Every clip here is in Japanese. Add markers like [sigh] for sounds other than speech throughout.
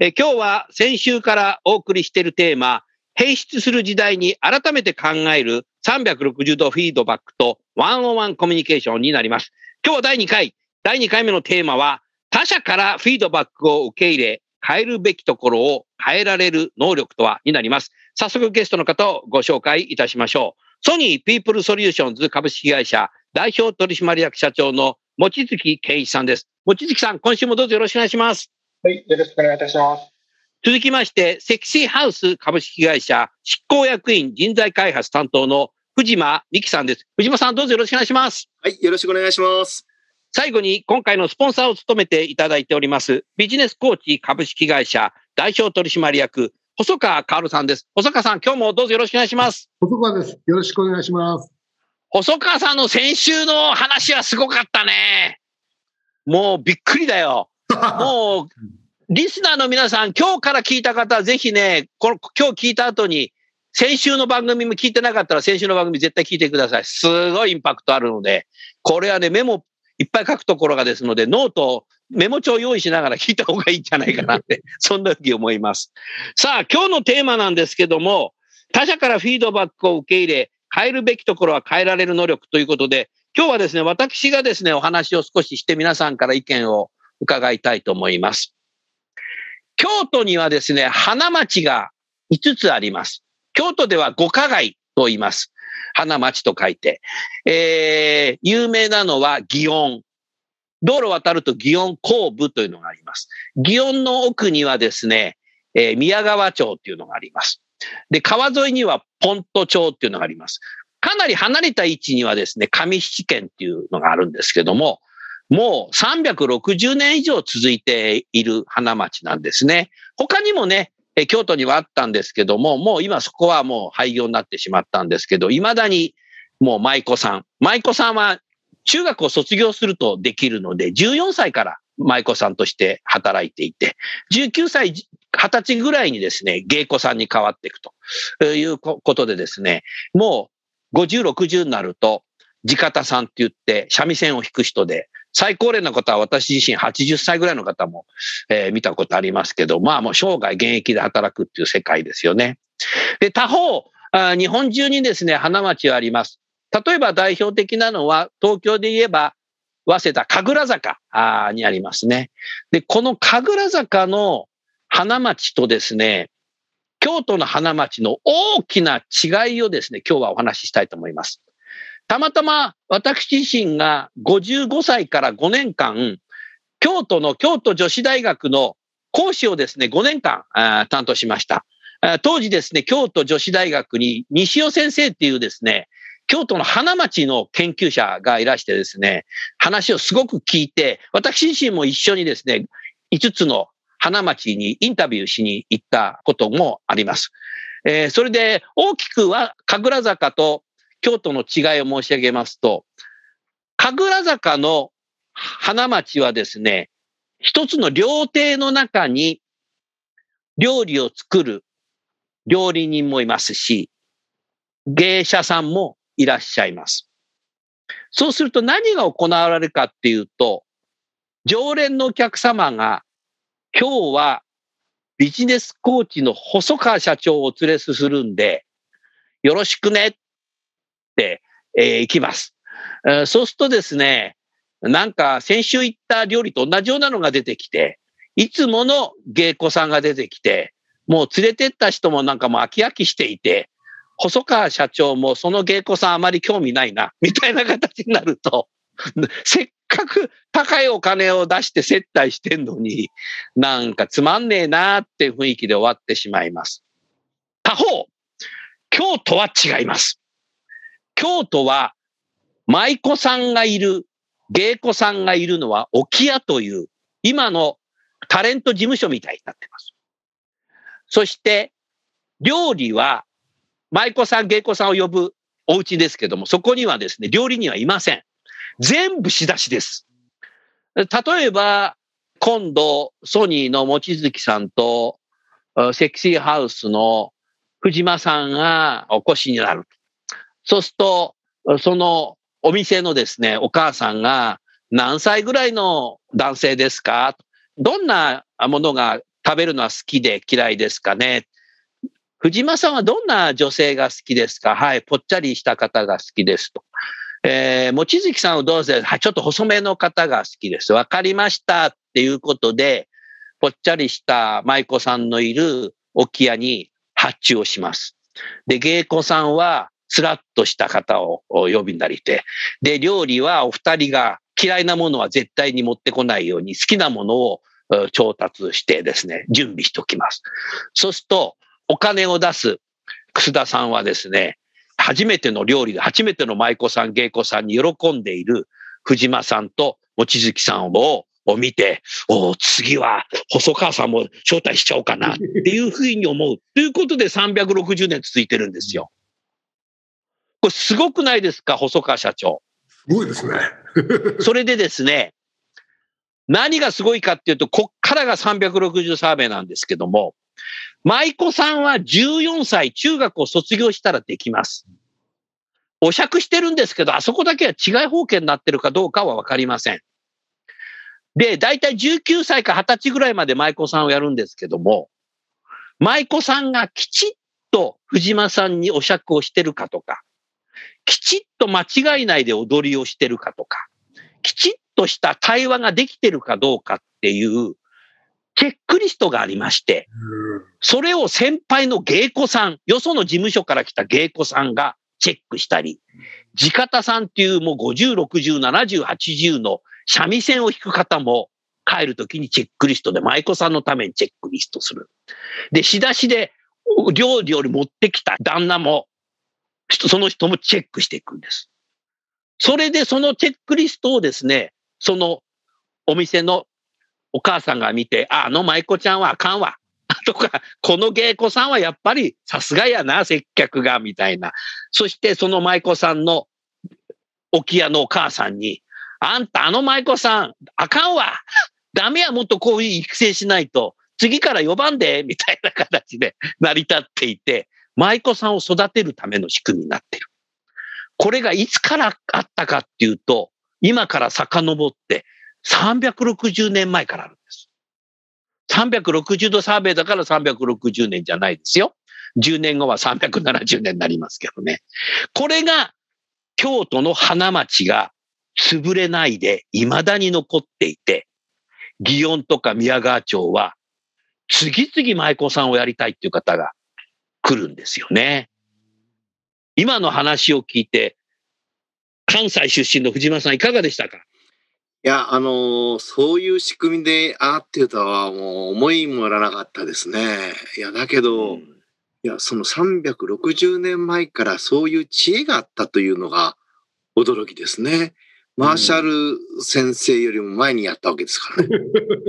え今日は先週からお送りしているテーマ、変質する時代に改めて考える360度フィードバックと one-on-one コミュニケーションになります。今日は第2回、第2回目のテーマは、他者からフィードバックを受け入れ、変えるべきところを変えられる能力とはになります。早速ゲストの方をご紹介いたしましょう。ソニーピープルソリューションズ株式会社代表取締役社長の望月健一さんです。望月さん、今週もどうぞよろしくお願いします。はい、よろしくお願いいたします。続きまして、セクシーハウス株式会社執行役員人材開発担当の藤間美希さんです。藤間さん、どうぞよろしくお願いします。はい、よろしくお願いします。最後に、今回のスポンサーを務めていただいております、ビジネスコーチ株式会社代表取締役、細川薫さんです。細川さん、今日もどうぞよろしくお願いします。細川です。よろしくお願いします。細川さんの先週の話はすごかったね。もうびっくりだよ。もう、リスナーの皆さん、今日から聞いた方ぜひね、この今日聞いた後に、先週の番組も聞いてなかったら先週の番組絶対聞いてください。すごいインパクトあるので、これはね、メモいっぱい書くところがですので、ノート、メモ帳用意しながら聞いた方がいいんじゃないかなって、[laughs] そんなふうに思います。さあ、今日のテーマなんですけども、他者からフィードバックを受け入れ、変えるべきところは変えられる能力ということで、今日はですね、私がですね、お話を少しして皆さんから意見を伺いたいと思います。京都にはですね、花町が5つあります。京都では五花街と言います。花町と書いて。えー、有名なのは祇園。道路を渡ると祇園後部というのがあります。祇園の奥にはですね、えー宮川町っていうのがあります。で、川沿いにはポント町っていうのがあります。かなり離れた位置にはですね、上七軒っていうのがあるんですけども、もう360年以上続いている花町なんですね。他にもね、京都にはあったんですけども、もう今そこはもう廃業になってしまったんですけど、未だにもう舞妓さん。舞妓さんは中学を卒業するとできるので、14歳から舞妓さんとして働いていて、19歳、20歳ぐらいにですね、芸妓さんに変わっていくということでですね、もう50、60になると、地方さんって言って三味線を弾く人で、最高齢の方は私自身80歳ぐらいの方も、えー見たことありますけど、まあもう生涯現役で働くっていう世界ですよね。で、他方、あ日本中にですね、花町はあります。例えば代表的なのは、東京で言えば、早稲田神楽坂にありますね。で、この神楽坂の花町とですね、京都の花町の大きな違いをですね、今日はお話ししたいと思います。たまたま私自身が55歳から5年間、京都の京都女子大学の講師をですね、5年間担当しました。当時ですね、京都女子大学に西尾先生っていうですね、京都の花町の研究者がいらしてですね、話をすごく聞いて、私自身も一緒にですね、5つの花町にインタビューしに行ったこともあります。えーそれで大きくは神楽坂と京都の違いを申し上げますと、神楽坂の花町はですね、一つの料亭の中に料理を作る料理人もいますし、芸者さんもいらっしゃいます。そうすると何が行われるかっていうと、常連のお客様が今日はビジネスコーチの細川社長をお連れするんで、よろしくねって、えー行きます。えーそうするとですね、なんか先週行った料理と同じようなのが出てきて、いつもの芸妓さんが出てきて、もう連れてった人もなんかもう飽き飽きしていて、細川社長もその芸妓さんあまり興味ないな、みたいな形になると、[laughs] せっかく高いお金を出して接待してんのに、なんかつまんねえなって雰囲気で終わってしまいます。他方、京都は違います。京都は舞妓さんがいる、芸妓さんがいるのは沖屋という、今のタレント事務所みたいになってます。そして、料理は、舞妓さん、芸妓さんを呼ぶお家ですけども、そこにはですね、料理人はいません。全部仕出しです。例えば、今度、ソニーの望月さんと、セクシーハウスの藤間さんがお越しになる。そうすると、そのお店のですね、お母さんが何歳ぐらいの男性ですかどんなものが食べるのは好きで嫌いですかね藤間さんはどんな女性が好きですかはい、ぽっちゃりした方が好きですと。えー、望月さんをどうぞ、は、ちょっと細めの方が好きです。わかりましたっていうことで、ぽっちゃりした舞妓さんのいる沖屋に発注をします。で、芸妓さんはスラッとした方を呼びなりて、で、料理はお二人が嫌いなものは絶対に持ってこないように好きなものを調達してですね、準備しておきます。そうすると、お金を出す楠田さんはですね、初めての料理で、初めての舞妓さん、芸妓さんに喜んでいる藤間さんと望月さんを見て、お次は細川さんも招待しちゃおうかなっていうふうに思う。ということで360年続いてるんですよ。これすごくないですか、細川社長。すごいですね。[laughs] それでですね、何がすごいかっていうと、こっからが360サーベイなんですけども、舞妓さんは14歳、中学を卒業したらできます。お釈してるんですけど、あそこだけは違い保険になってるかどうかはわかりません。で、だいたい19歳か20歳ぐらいまで舞妓さんをやるんですけども、舞妓さんがきちっと藤間さんにお釈をしてるかとか、きちっと間違いないで踊りをしてるかとか、きちっとした対話ができてるかどうかっていうチェックリストがありまして、それを先輩の芸妓さん、よその事務所から来た芸妓さんがチェックしたり、地方さんっていうもう50、60、70、80の三味線を弾く方も帰るときにチェックリストで舞妓さんのためにチェックリストする。で、仕出しで料理より持ってきた旦那も、その人もチェックしていくんです。それでそのチェックリストをですね、そのお店のお母さんが見て、あ、あの舞妓ちゃんはあかんわ。[laughs] とか、この芸妓さんはやっぱりさすがやな、接客が、みたいな。そしてその舞妓さんの沖屋のお母さんに、あんたあの舞妓さん、あかんわ。[laughs] ダメや、もっとこういう育成しないと。次から呼ばんで、みたいな形で成り立っていて、舞妓さんを育てるための仕組みになってる。これがいつからあったかっていうと、今から遡って360年前からあるんです。360度サーベイだから360年じゃないですよ。10年後は370年になりますけどね。これが京都の花町が潰れないで未だに残っていて、祇園とか宮川町は次々舞妓さんをやりたいっていう方が来るんですよね。今の話を聞いて、関西出身の藤間さんいかがでしたか？いや、あのー、そういう仕組みであってとはもう思いもよらなかったですね。いや、だけど、うん、いや、その360年前からそういう知恵があったというのが驚きですね。マーシャル先生よりも前にやったわけですからね。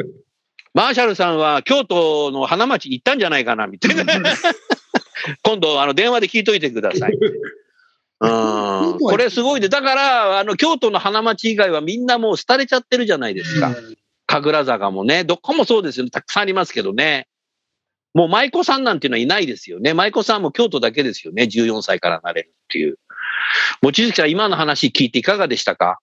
[laughs] マーシャルさんは京都の花町に行ったんじゃないかな、みたいな。[laughs] 今度、あの、電話で聞いといてください。[laughs] うん、これすごいで、だから、あの、京都の花町以外はみんなもう廃れちゃってるじゃないですか。神楽坂もね、どこもそうですよね。たくさんありますけどね。もう舞妓さんなんていうのはいないですよね。舞妓さんも京都だけですよね。14歳からなれるっていう。望月さん、今の話聞いていかがでしたか？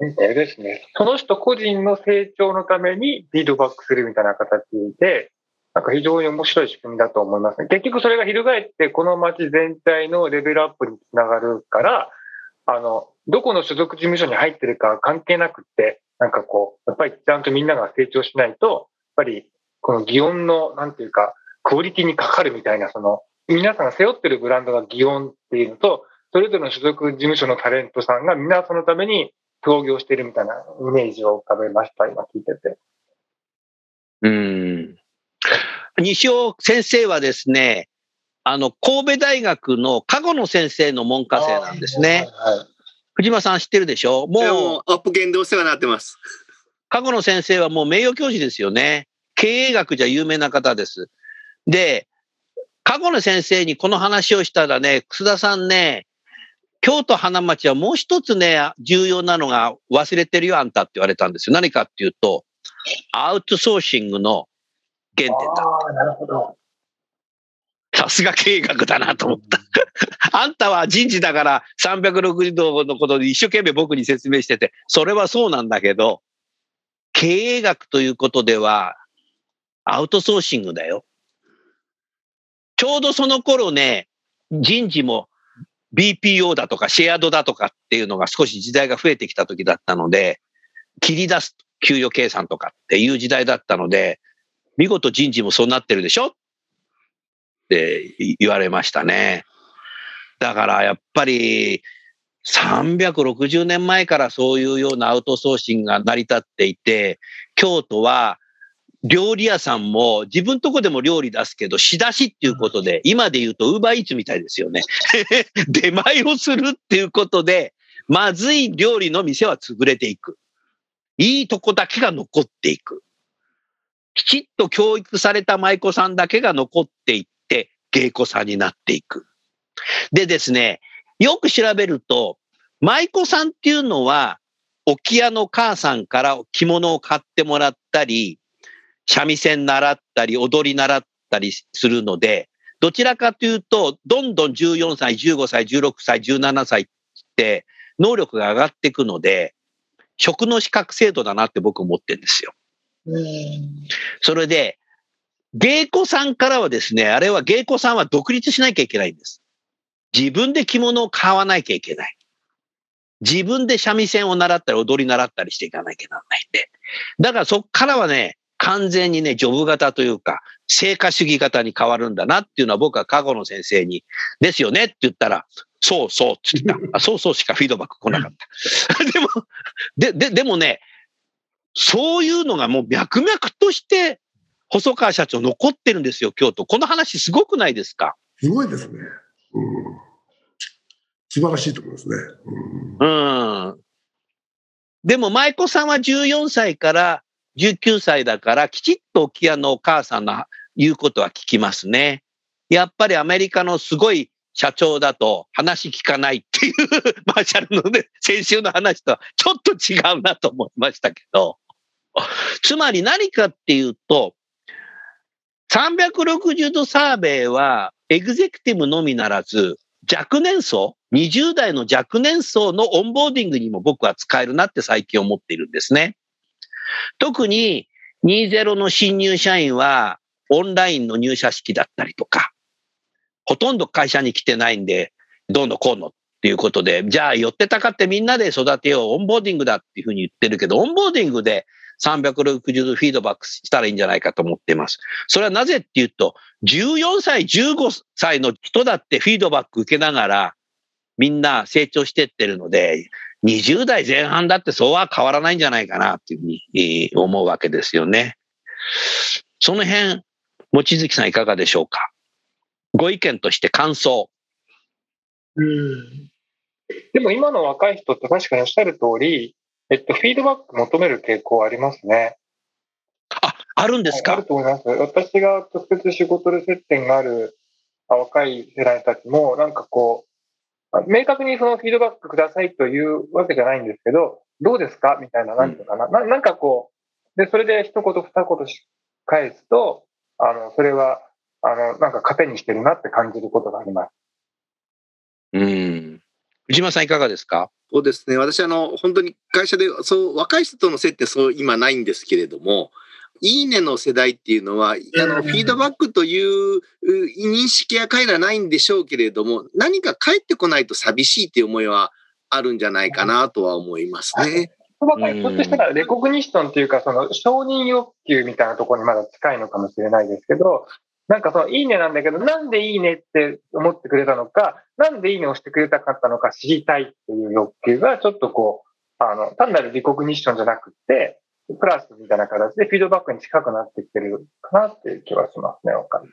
あれですね。その人個人の成長のためにフィードバックするみたいな形で、なんか非常に面白い仕組みだと思いますね。結局それが翻ってこの街全体のレベルアップにつながるから、あの、どこの所属事務所に入ってるか関係なくって、なんかこう、やっぱりちゃんとみんなが成長しないと、やっぱりこの祇園の、なんていうか、クオリティにかかるみたいな、その、皆さんが背負ってるブランドが祇園っていうのと、それぞれの所属事務所のタレントさんが皆そのために協業してるみたいなイメージを浮かべました、今聞いてて。うん。西尾先生はですね、あの、神戸大学の加護野先生の門下生なんですね。はいはい藤間さん知ってるでしょ？もうアップゲンでお世話になってます。加護野先生はもう名誉教授ですよね。経営学じゃ有名な方です。で、加護野先生にこの話をしたらね、楠田さんね、京都花町はもう一つね、重要なのが忘れてるよ、あんたって言われたんですよ。何かっていうと、アウトソーシングの原点だ。なるほど。さすが経営学だなと思った。[laughs] あんたは人事だから360度のことで一生懸命僕に説明してて、それはそうなんだけど、経営学ということでは、アウトソーシングだよ。ちょうどその頃ね、人事も BPO だとかシェアドだとかっていうのが少し時代が増えてきた時だったので、切り出す給与計算とかっていう時代だったので、見事人事もそうなってるでしょ？って言われましたね。だからやっぱり360年前からそういうようなアウトソーシングが成り立っていて、京都は料理屋さんも自分とこでも料理出すけど、仕出しっていうことで、今で言うとウーバーイーツみたいですよね。[laughs] 出前をするっていうことで、まずい料理の店は潰れていく。いいとこだけが残っていく。きちっと教育された舞妓さんだけが残っていって、芸妓さんになっていく。でですね、よく調べると、舞妓さんっていうのは、置屋の母さんから着物を買ってもらったり、三味線習ったり、踊り習ったりするので、どちらかというと、どんどん14歳、15歳、16歳、17歳って、能力が上がっていくので、職の資格制度だなって僕思ってるんですよ。それで、芸妓さんからはですね、あれは芸妓さんは独立しなきゃいけないんです。自分で着物を買わなきゃいけない。自分で三味線を習ったり踊り習ったりしていかなきゃならないんで。だからそっからはね、完全にね、ジョブ型というか、成果主義型に変わるんだなっていうのは僕は過去の先生に、ですよねって言ったら、そうそうって言った。そうそうしかフィードバック来なかった。[laughs] でも、で、で、でもね、そういうのがもう脈々として、細川社長残ってるんですよ、京都。この話すごくないですか？すごいですね。うん。素晴らしいと思いますね。うん。でも、舞妓さんは14歳から19歳だから、きちっと沖屋のお母さんの言うことは聞きますね。やっぱりアメリカのすごい社長だと話聞かないっていう、[laughs] マーシャルのね、先週の話とはちょっと違うなと思いましたけど。つまり何かっていうと、360度サーベイはエグゼクティブのみならず、若年層、20代の若年層のオンボーディングにも僕は使えるなって最近思っているんですね。特に20の新入社員はオンラインの入社式だったりとか、ほとんど会社に来てないんで、どうのこうのっていうことで、じゃあ寄ってたかってみんなで育てよう、オンボーディングだっていうふうに言ってるけど、オンボーディングで360度フィードバックしたらいいんじゃないかと思っています。それはなぜっていうと、14歳、15歳の人だってフィードバック受けながら、みんな成長してってるので、20代前半だってそうは変わらないんじゃないかなっていうふうに思うわけですよね。その辺、望月さんいかがでしょうか？ご意見として感想。うんでも今の若い人って確かにおっしゃる通り、えっと、フィードバック求める傾向ありますね。あ、あるんですあかると思います。私が直接仕事で接点があるあ若い世代たちも、なんかこう、あ明確にそのフィードバックくださいというわけじゃないんですけど、どうですか？みたいな、なんていうのかな。ななんかこう、で、それで一言二言し返すと、あの、それは、あの、なんか糧にしてるなって感じることがあります。うん。藤間さんいかがですか？そうですね。私、あの、本当に会社で、そう、若い人との接点、そう、今ないんですけれども、いいねの世代っていうのは、あの、フィードバックというう認識や彼らないんでしょうけれども、何か返ってこないと寂しいっていう思いはあるんじゃないかなとは思いますね。若いひょっとしたらレコグニッションっていうか、その承認欲求みたいなところにまだ近いのかもしれないですけど、なんかそのいいねなんだけど、なんでいいねって思ってくれたのか、なんでいいねをしてくれたかったのか知りたいっていう欲求がちょっとこう、あの、単なるリコグニッションじゃなくて、プラスみたいな形でフィードバックに近くなってきてるかなっていう気はしますね、お金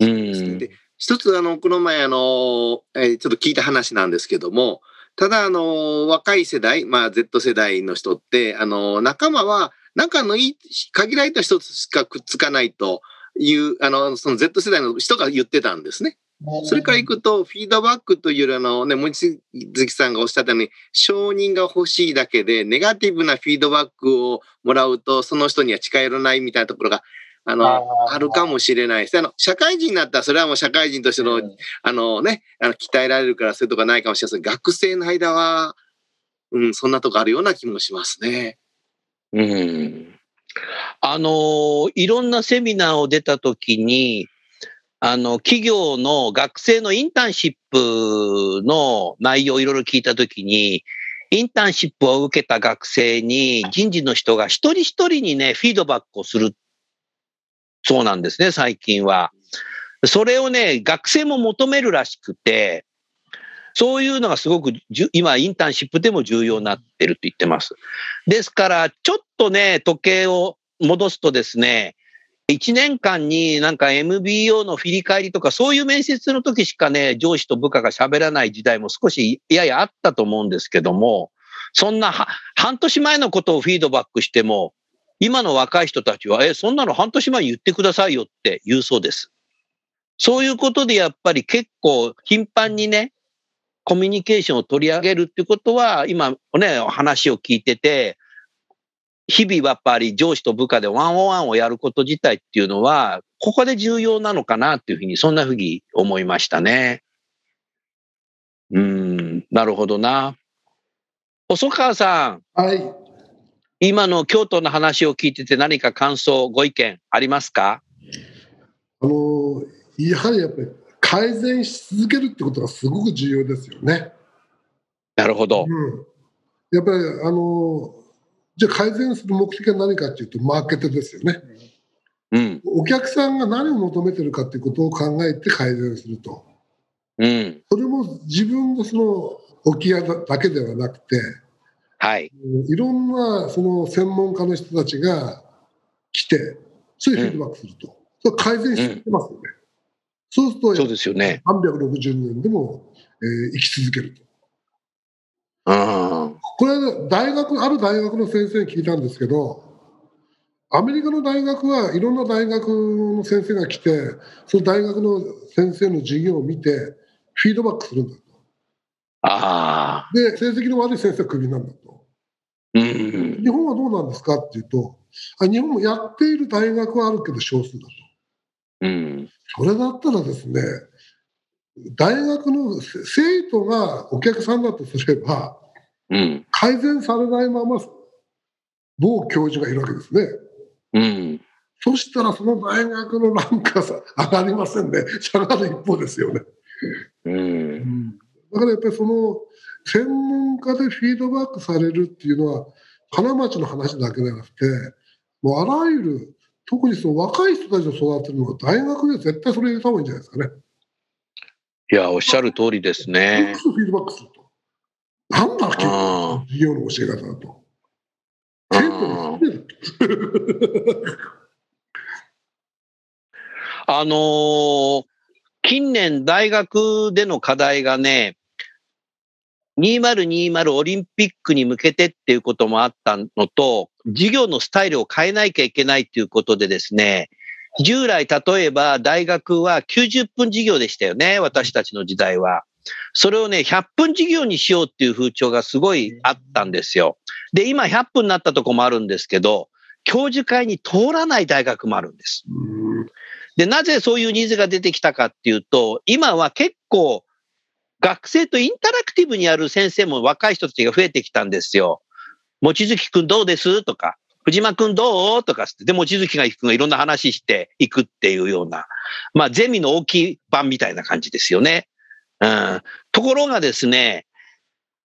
うん。で一つ、あの、この前、あの、えーちょっと聞いた話なんですけども、ただ、あの、若い世代、まあ、Z 世代の人って、あの、仲間は、仲のいい、限られた人しかくっつかないという、あの、その Z 世代の人が言ってたんですね。それから行くと、フィードバックというより、あのね、望月さんがおっしゃったように、承認が欲しいだけで、ネガティブなフィードバックをもらうと、その人には近寄らないみたいなところが、あの、あるかもしれないです。あの、社会人になったら、それはもう社会人としての、あのね、あの、鍛えられるからそういうとこないかもしれないです学生の間は、うん、そんなとこあるような気もしますね。うん。あのーいろんなセミナーを出たときに、あの、企業の学生のインターンシップの内容をいろいろ聞いたときに、インターンシップを受けた学生に人事の人が一人一人にね、フィードバックをするそうなんですね、最近は。それをね、学生も求めるらしくて、そういうのがすごく今、インターンシップでも重要になってると言ってます。ですから、ちょっとね、時計を戻すとですね、1年間になんか MBO の振り返りとか、そういう面接の時しかね、上司と部下が喋らない時代も少しややあったと思うんですけども、そんな半年前のことをフィードバックしても、今の若い人たちは、え、そんなの半年前に言ってくださいよって言うそうです。そういうことでやっぱり結構頻繁にね、コミュニケーションを取り上げるってことは、今ね、話を聞いてて、日々やっぱり上司と部下でワンオンワンをやること自体っていうのは、ここで重要なのかなっていうふうに、そんなふうに思いましたね。うん、なるほどな。細川さん、はい。今の京都の話を聞いてて何か感想、ご意見ありますか？あの、やはりやっぱり改善し続けるってことがすごく重要ですよね。なるほど。うん。やっぱり、あの、じゃあ改善する目的は何かっていうと、マーケットですよね。うん、お客さんが何を求めてるかっていうことを考えて改善すると。うん、それも自分のその置き屋だけではなくて、はい、いろんなその専門家の人たちが来て、そういうフィードバックすると。それ改善してますよね。そうすると、そうですよね。360年でも、えー生き続けると。うん、これは大学、ある大学の先生に聞いたんですけど、アメリカの大学はいろんな大学の先生が来て、その大学の先生の授業を見て、フィードバックするんだと。ああ、で、成績の悪い先生はクビなんだと。うん、日本はどうなんですかっていうと、あ日本もやっている大学はあるけど少数だと。うん、それだったらですね、大学の生徒がお客さんだとすれば、うん、改善されないまま某教授がいるわけですね。うん。そしたらその大学のランクはさ上がりませんね。下がる一方ですよね。うん、だからやっぱりその専門家でフィードバックされるっていうのは金町の話だけじゃなくて、もうあらゆる、特にその若い人たちを育てるのは大学で絶対それ入れた方がいいんじゃないですかね。いや、おっしゃる通りですよねく。フィードバックすると。なんだ、結う構ん、授業の教え方だと。[laughs] あのー近年大学での課題がね、2020オリンピックに向けてっていうこともあったのと、授業のスタイルを変えなきゃいけないっていうことでですね、従来例えば大学は90分授業でしたよね、私たちの時代は。それをね、100分授業にしようっていう風潮がすごいあったんですよ。で、今100分になったとこもあるんですけど、教授会に通らない大学もあるんです。うんで、なぜそういうニーズが出てきたかっていうと、今は結構学生とインタラクティブにやる先生も若い人たちが増えてきたんですよ。望月くんどうです？とか、藤間くんどう？とかって、で、望月がくんがいろんな話していくっていうような、まあゼミの大きい版みたいな感じですよね。うん。ところがですね、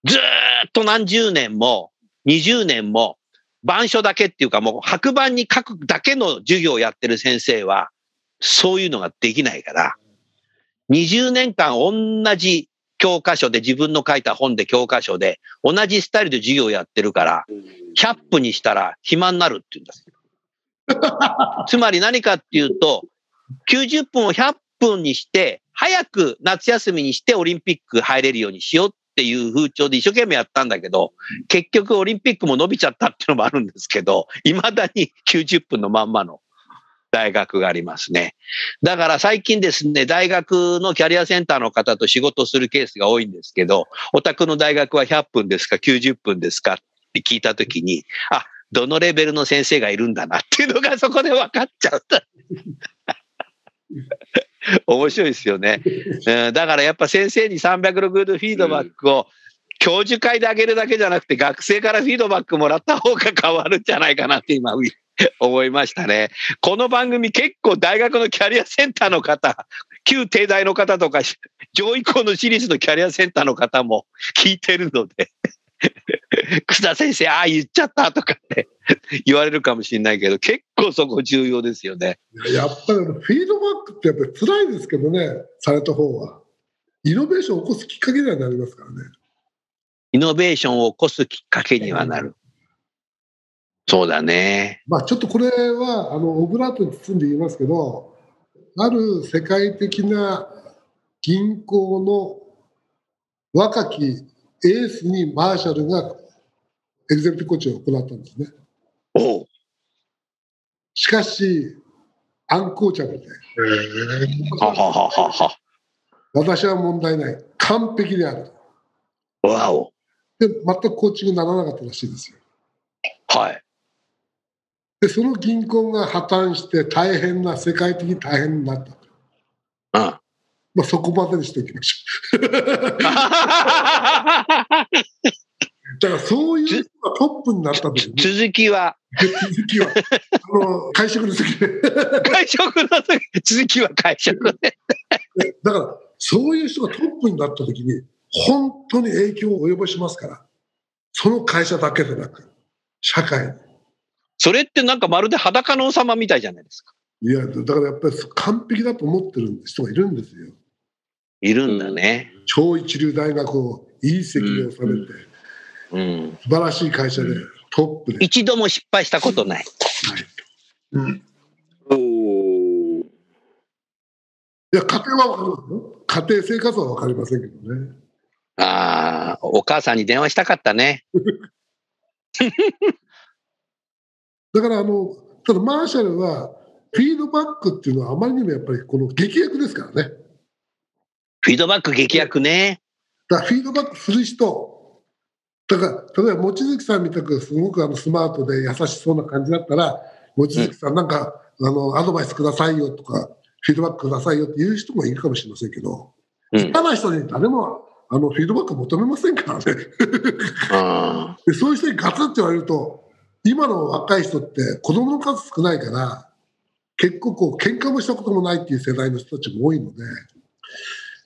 ずーっと何十年も、20年も、板書だけっていうかもう白板に書くだけの授業をやってる先生は、そういうのができないから、20年間同じ教科書で自分の書いた本で教科書で同じスタイルで授業やってるから、100分にしたら暇になるって言うんですよ。[laughs] つまり何かっていうと、90分を100分にして、早く夏休みにしてオリンピック入れるようにしようっていう風潮で一生懸命やったんだけど、結局オリンピックも伸びちゃったっていうのもあるんですけど、未だに90分のまんまの大学がありますね。だから最近ですね、大学のキャリアセンターの方と仕事するケースが多いんですけど、お宅の大学は100分ですか、90分ですかって聞いたときに、あ、どのレベルの先生がいるんだなっていうのがそこで分かっちゃう。[laughs] 面白いですよね。[laughs] うんだからやっぱ先生に360度フィードバックを教授会であげるだけじゃなくて学生からフィードバックもらった方が変わるんじゃないかなって今思いましたね。この番組結構大学のキャリアセンターの方、旧帝大の方とか上位校の私立のキャリアセンターの方も聞いてるので、楠田先生、ああ言っちゃったとかって [laughs] 言われるかもしれないけど、結構そこ重要ですよね。やっぱりフィードバックってやっぱり辛いですけどね、された方は。イノベーションを起こすきっかけにはなりますからね。イノベーションを起こすきっかけにはなる。そうだね。まあちょっとこれはあのオブラートに包んで言いますけど、ある世界的な銀行の若きエースにマーシャルがエグゼクティブコーチを行ったんですね。しかし、アンコーチャブルで。私は問題ない、完璧である。わお。で、全くコーチングにならなかったらしいですよ。はい。で、その銀行が破綻して大変な、世界的に大変になった。うん。まあ、そこまでにしておきましょう。[laughs] だからそういう人がトップになった時に、続きは、続きは、あの会食の時で、[laughs] 会食の時、続きは会食で。だからそういう人がトップになった時に、本当に影響を及ぼしますから、その会社だけでなく、社会に。それってなんかまるで裸の王様みたいじゃないですか。いや、だからやっぱり完璧だと思ってる人がいるんですよ。いるんだね。超一流大学をいい席に収めて、うん。素晴らしい会社でトップで。一度も失敗したことない。うんおーいや、家庭はわかりますよ。家庭生活はわかりませんけどね。ああ、お母さんに電話したかったね。[laughs] だから、あの、ただマーシャルは、フィードバックっていうのはあまりにもやっぱりこの劇薬ですからね。フィードバック劇薬ね。だフィードバックする人、だから、例えば望月さんみたくすごくあのスマートで優しそうな感じだったら、望月さんなんか、あの、アドバイスくださいよとか、フィードバックくださいよっていう人もいるかもしれませんけど、うん。人に誰もあのフィードバック求めませんからね。あ [laughs] でそういう人にガツッて言われると、今の若い人って子供の数少ないから、結構こう喧嘩もしたこともないっていう世代の人たちも多いので、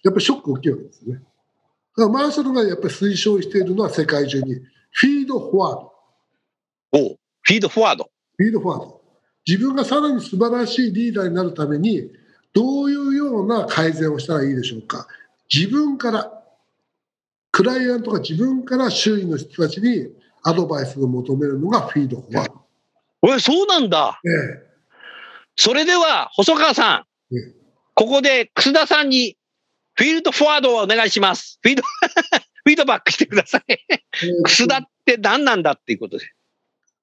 やっぱりショック大きいわけですね。だからマーシャルがやっぱり推奨しているのは世界中に、フィードフォワード、おフィードフォワード。フィードフォワード。自分がさらに素晴らしいリーダーになるために、どういうような改善をしたらいいでしょうか。自分から、クライアントが自分から周囲の人たちにアドバイスを求めるのがフィードフォワード。おい、そうなんだ。ええそれでは、細川さんうん、ここで楠田さんにフィールドフォワードをお願いします。フィード、[laughs] フィードバックしてください。楠田って何なんだっていうことで。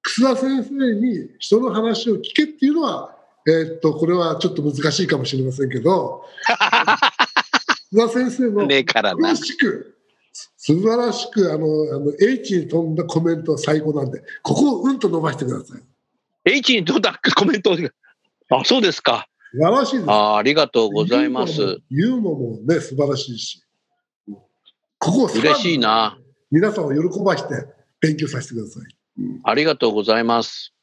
楠田先生に人の話を聞けっていうのは、えーっと、これはちょっと難しいかもしれませんけど、[laughs] 楠田先生のねえからな詳。しく、素晴らしく、あの、あの、H に飛んだコメントは最高なんで、ここをうんと伸ばしてください。H にどんなコメントを。あ、そうですか。素晴らしいです。あありがとうございます。ユーモアもね、素晴らしいし。ここ嬉しいな。皆さんを喜ばして勉強させてください。ありがとうございます。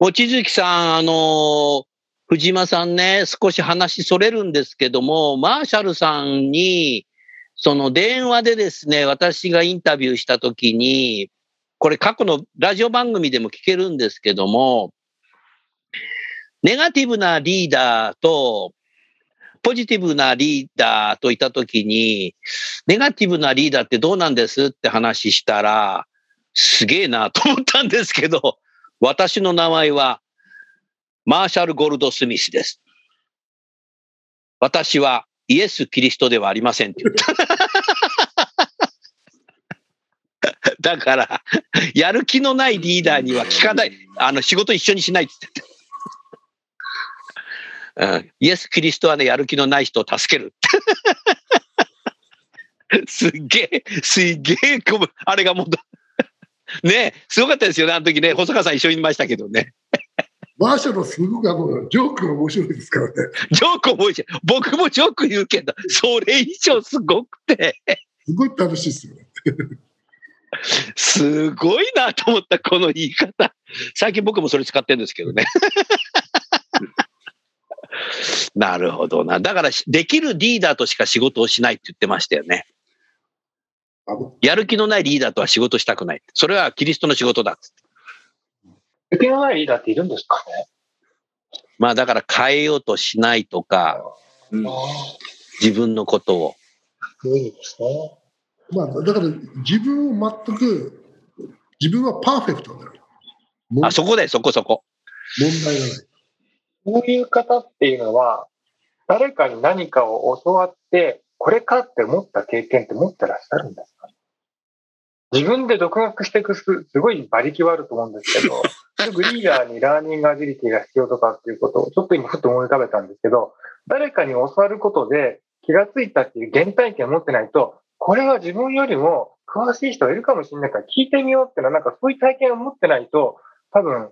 望月さん、あのー藤間さんね、少し話それるんですけども、マーシャルさんに、その電話でですね、私がインタビューしたときに、これ過去のラジオ番組でも聞けるんですけども、ネガティブなリーダーと、ポジティブなリーダーといたときに、ネガティブなリーダーってどうなんですって話したら、すげえなと思ったんですけど、私の名前はマーシャル・ゴルド・スミスです。私はイエス・キリストではありませんって言った。だから、やる気のないリーダーには聞かない、あの、仕事一緒にしないって言ってた。うん、イエス・キリストはね、やる気のない人を助ける。[laughs] すっげえ、すっげえ、あれがもう、ねえ、すごかったですよね、あの時ね、細川さん一緒にいましたけどね。マーシャすごくあの、ジョークが面白いですからね。ジョーク面白い。僕もジョーク言うけど、それ以上すごくて、すごい楽しいですよね。[laughs] すごいなと思った、この言い方。最近僕もそれ使ってるんですけどね。[laughs] なるほどな。だから、できるリーダーとしか仕事をしないって言ってましたよね。やる気のないリーダーとは仕事したくない。それはキリストの仕事だっつって。受けのないリーダーっているんですかね？まあだから変えようとしないとか、うん自分のことを。無理ですね。まあ、だから自分を全く、自分はパーフェクトなんだよ。もあ、そこで、そこそこ。問題がない。こういう方っていうのは、誰かに何かを教わって、これかって思った経験って持ってらっしゃるんですか？自分で独学していくす、すごい馬力はあると思うんですけど、[laughs] すぐリーダーにラーニングアジリティが必要とかっていうことを、ちょっと今ふっと思い浮かべたんですけど、誰かに教わることで気がついたっていう原体験を持ってないと、これは自分よりも詳しい人がいるかもしれないから聞いてみようっていうのは、なんかそういう体験を持ってないと、多分、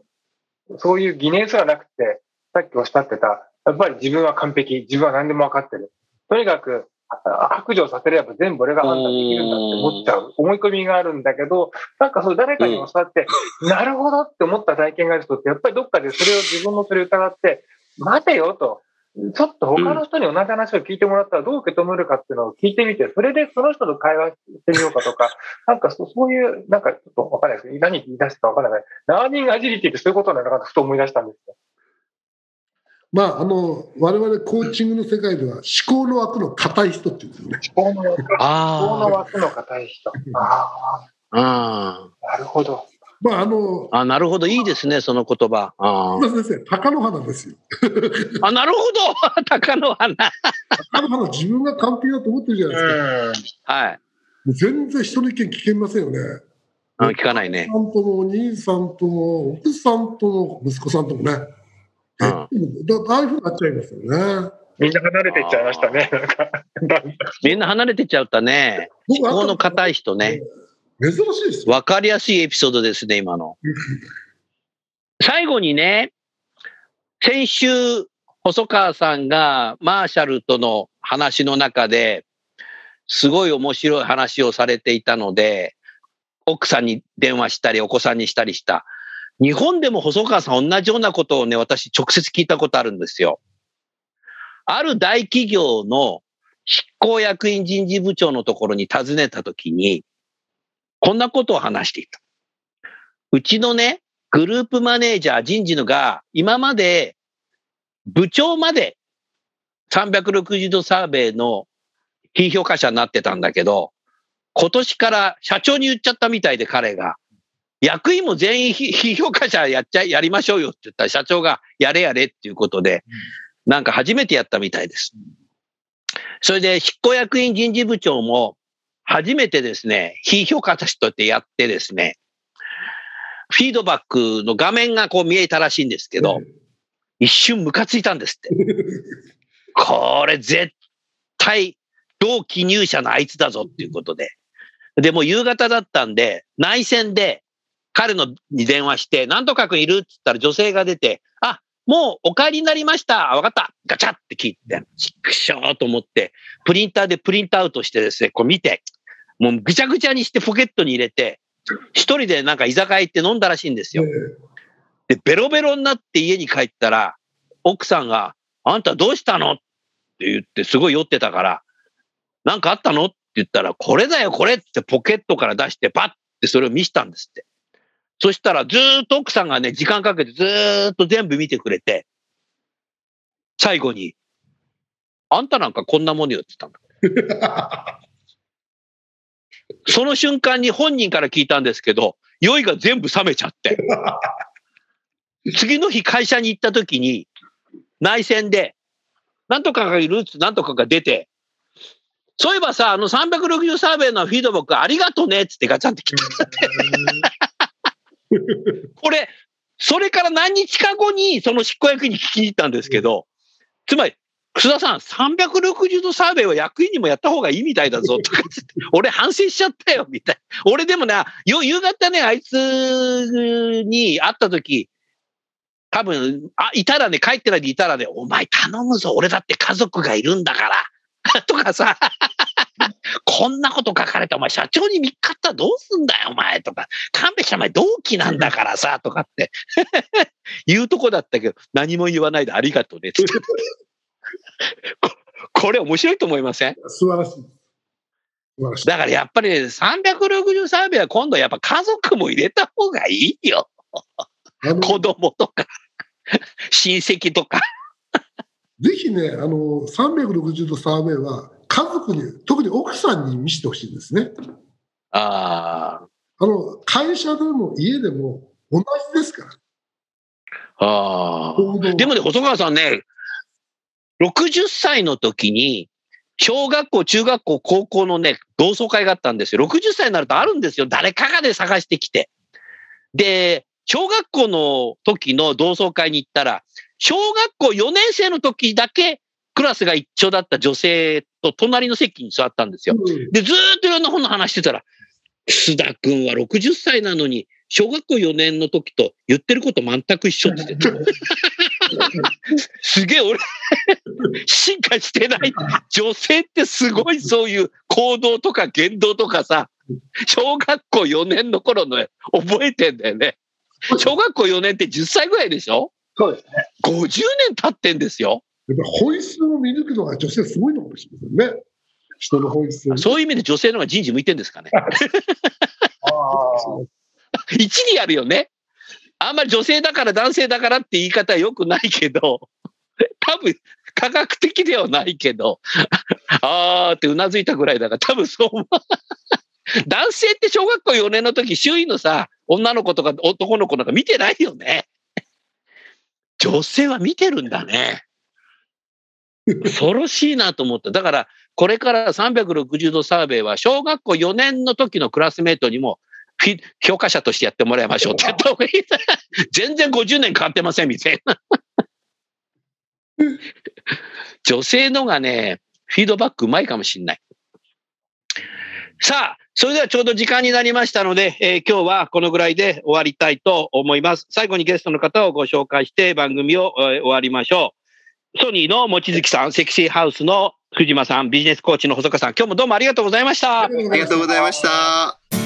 そういう疑念すらなくて、さっきおっしゃってた、やっぱり自分は完璧、自分は何でも分かってる。とにかく、あ白状させれば全部俺が判断できるんだって思っちゃう思い込みがあるんだけど、なんかそう誰かに教わって、[laughs] なるほどって思った体験がある人って、やっぱりどっかでそれを自分のそれを疑って、待てよと。ちょっと他の人に同じ話を聞いてもらったらどう受け止めるかっていうのを聞いてみて、それでその人と会話してみようかとか、[laughs] なんかそそういう、なんかちょっとわかんないですけど、何言い出したかわからない。ラーニングアジリティってそういうことなのかなとふと思い出したんですよ。まあ、あの、我々コーチングの世界では思考の枠の硬い人っていうんですよね。思考の枠思考のあ枠の硬い人。ああ。あ、なるほど。まあ、あの、あ、なるほど。いいですね、その言葉。あ先生、鷹の花ですよ。[laughs] あ、なるほど。[laughs] 鷹の花。鷹の花自分が完璧だと思ってるじゃないですか。はい。全然人の意見聞けませんよね。うん聞かないねお。父さんともお兄さんとも奥さんとも息子さんともね。うんだああいうふうになっちゃいますよね。みんな離れていっちゃいましたね。みんな離れてっちゃったね。僕思考の硬い人ね。珍しいですよ。わかりやすいエピソードですね、今の。最後にね、先週、細川さんがマーシャルとの話の中で、すごい面白い話をされていたので、奥さんに電話したり、お子さんにしたりした。日本でも細川さん同じようなことをね、私直接聞いたことあるんですよ。ある大企業の執行役員人事部長のところに訪ねたときに、こんなことを話していた。うちのね、グループマネージャー人事のが、今まで部長まで360度サーベイの非評価者になってたんだけど、今年から社長に言っちゃったみたいで彼が、役員も全員非 [laughs] 非評価者やっちゃい、やりましょうよって言ったら社長がやれやれっていうことで、なんか初めてやったみたいです。それで執行役員人事部長も初めてですね、非評価者としてやってですね、フィードバックの画面がこう見えたらしいんですけど、一瞬ムカついたんですって。[laughs] これ絶対同期入社のあいつだぞっていうことで。で、もう夕方だったんで、内線で彼のに電話して、なんとかくんいるって言ったら女性が出て、あ、もうお帰りになりました。わかった。ガチャって聞いて、ちくしょーと思って、プリンターでプリントアウトしてですね、こう見て、もうぐちゃぐちゃにしてポケットに入れて、一人でなんか居酒屋行って飲んだらしいんですよ。で、ベロベロになって家に帰ったら、奥さんが、あんたどうしたの？って言って、すごい酔ってたから、なんかあったの？って言ったら、これだよ、これってポケットから出して、パッってそれを見したんですって。そしたら、ずーっと奥さんがね、時間かけてずーっと全部見てくれて、最後に、あんたなんかこんなものよって言ったんだ。[laughs] その瞬間に本人から聞いたんですけど、酔いが全部冷めちゃって。次の日会社に行った時に、内戦で、なんとかがいる？ってなんとかが出て、そういえばさ、あの360サーベイのフィードバックありがとねっつってガチャンって来たって。[laughs] これ、それから何日か後にその執行役員に聞きに行ったんですけど、つまり、楠田さん、360度サーベイは役員にもやった方がいいみたいだぞとかつって、[laughs] 俺反省しちゃったよ、みたいな。俺でもね、よ夕方ね、あいつに会った時、多分、あ、いたらね、帰ってないでいたらね、お前頼むぞ、俺だって家族がいるんだから。[laughs] とかさ、[laughs] こんなこと書かれて、お前社長に見っかったらどうすんだよ、お前とか、勘弁してお前同期なんだからさ、とかって [laughs] 言うとこだったけど、何も言わないでありがとうね、つって。ここれ面白いと思いません？素晴らしい。だからやっぱりね、360サーベイは今度やっぱ家族も入れた方がいいよ。子供とか、親戚とか。ぜひね、あの、360度サーベイは家族に、特に奥さんに見せてほしいんですね。ああの、会社でも家でも同じですから。あ。あでもね、細川さんね、60歳の時に、小学校、中学校、高校のね、同窓会があったんですよ。60歳になるとあるんですよ。誰かがで探してきて。で、小学校の時の同窓会に行ったら、小学校4年生の時だけクラスが一緒だった女性と隣の席に座ったんですよ。うんで、ずーっといろんな本の話してたら、須田くんは60歳なのに、小学校4年の時と言ってること全く一緒って言ってた。[laughs] すげえ俺、進化してない。女性ってすごいそういう行動とか言動とかさ、小学校4年の頃の覚えてんだよね。小学校4年って10歳ぐらいでしょ？そうですね。?50 年経ってんですよ。やっぱ本質を見抜くのが女性すごいのかもしれませんね。人の本質を。そういう意味で女性の方が人事向いてんですかね。あ [laughs] 一理あるよね。あんまり女性だから男性だからって言い方は良くないけど、多分科学的ではないけど、[laughs] あーってうなずいたぐらいだから多分そう思う。男性って小学校4年の時周囲のさ、女の子とか男の子なんか見てないよね。女性は見てるんだね。恐ろしいなと思った。だから、これから360度サーベイは小学校4年の時のクラスメートにもフィ教科者としてやってもらいましょうってっ。[laughs] 全然50年変わってませんみたいな。[laughs] 女性のがね、フィードバックうまいかもしんない。さあ、それではちょうど時間になりましたので、えー今日はこのぐらいで終わりたいと思います。最後にゲストの方をご紹介して番組をえー終わりましょう。ソニーの望月さん、セクシーハウスの藤間さん、ビジネスコーチの細川さん、今日もどうもありがとうございました。ありがとうございました。